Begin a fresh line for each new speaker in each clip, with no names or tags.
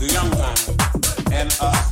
too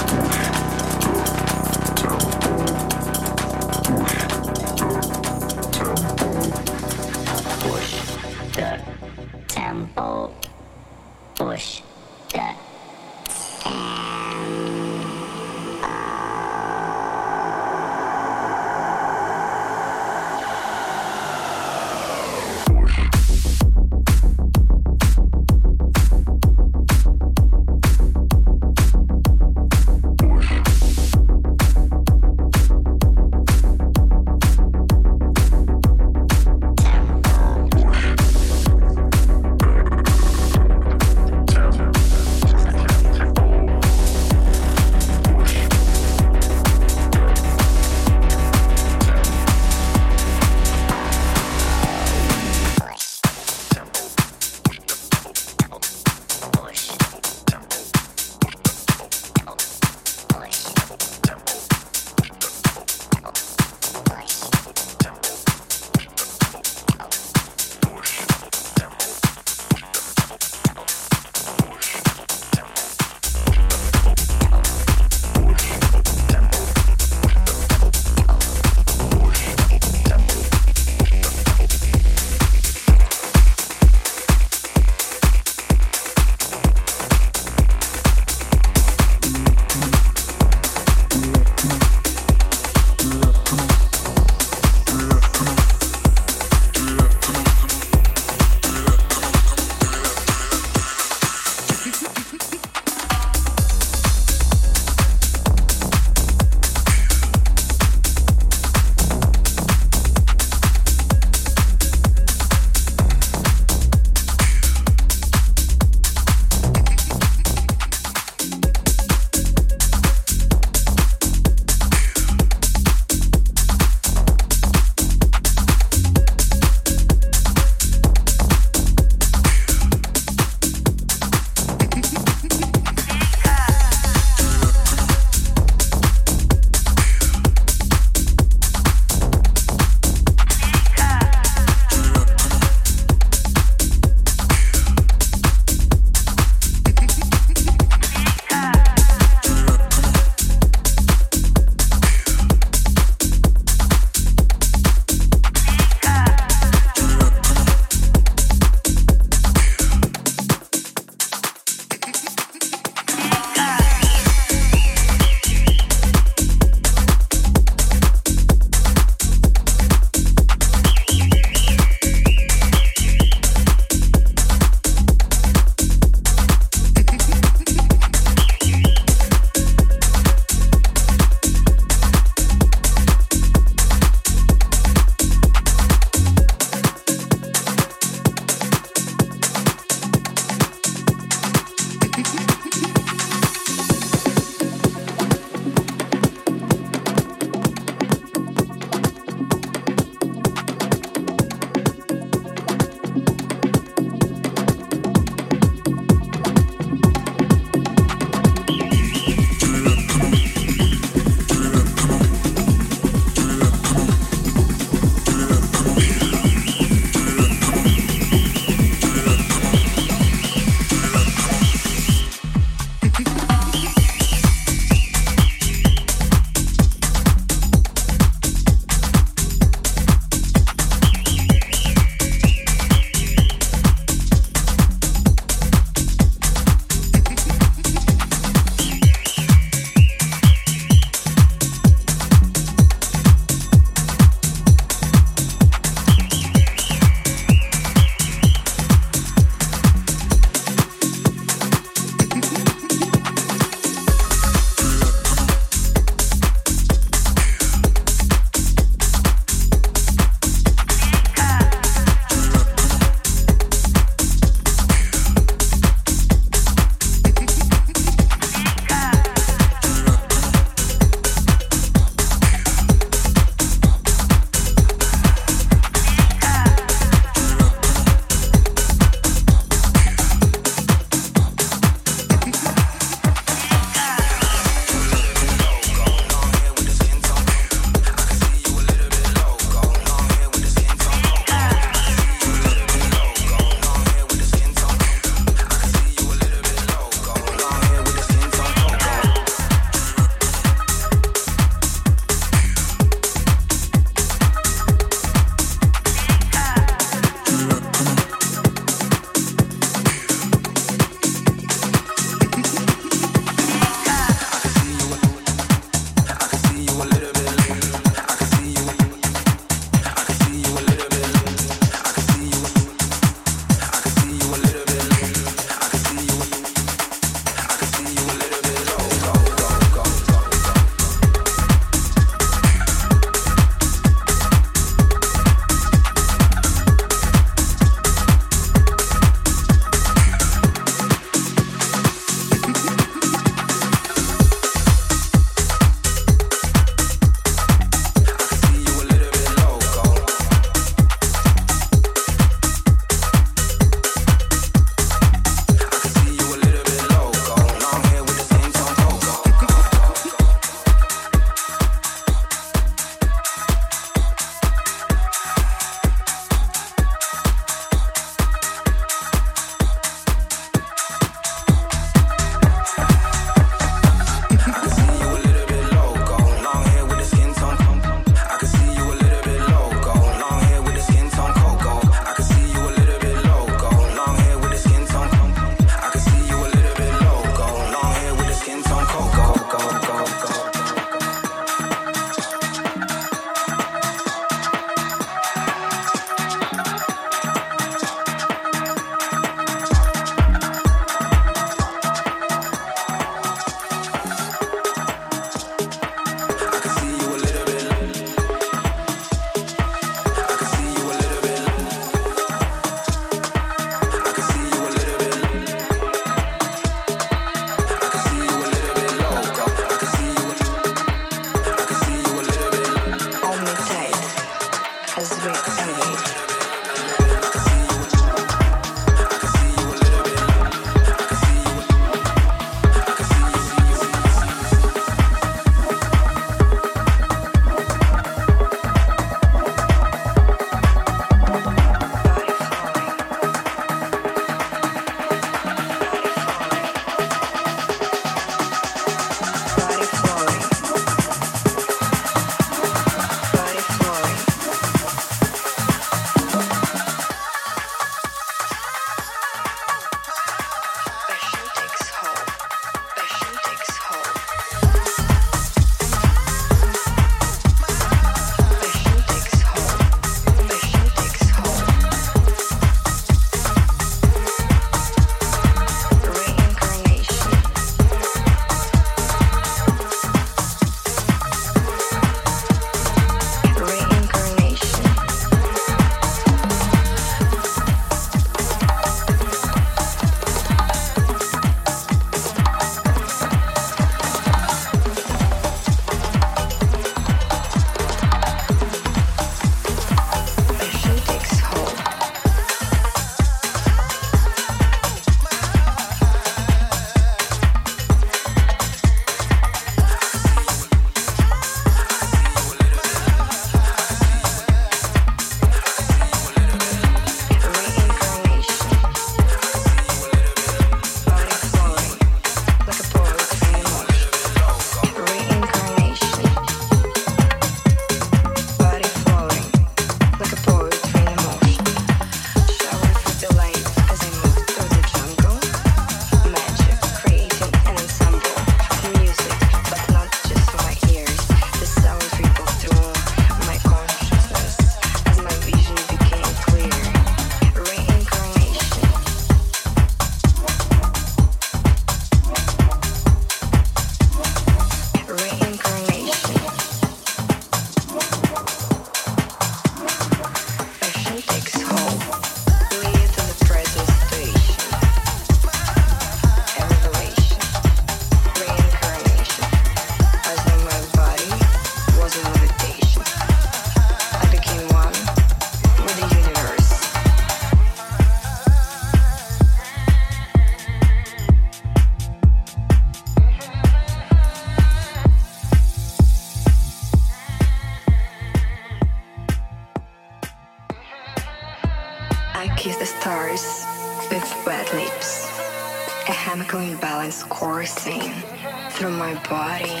body,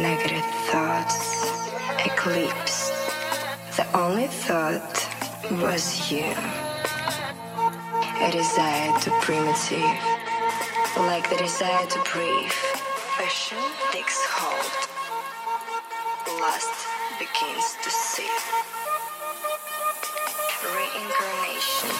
negative thoughts, eclipse. The only thought was you. A desire to primitive, like the desire to breathe. Passion takes hold. Lust begins to see. Reincarnation.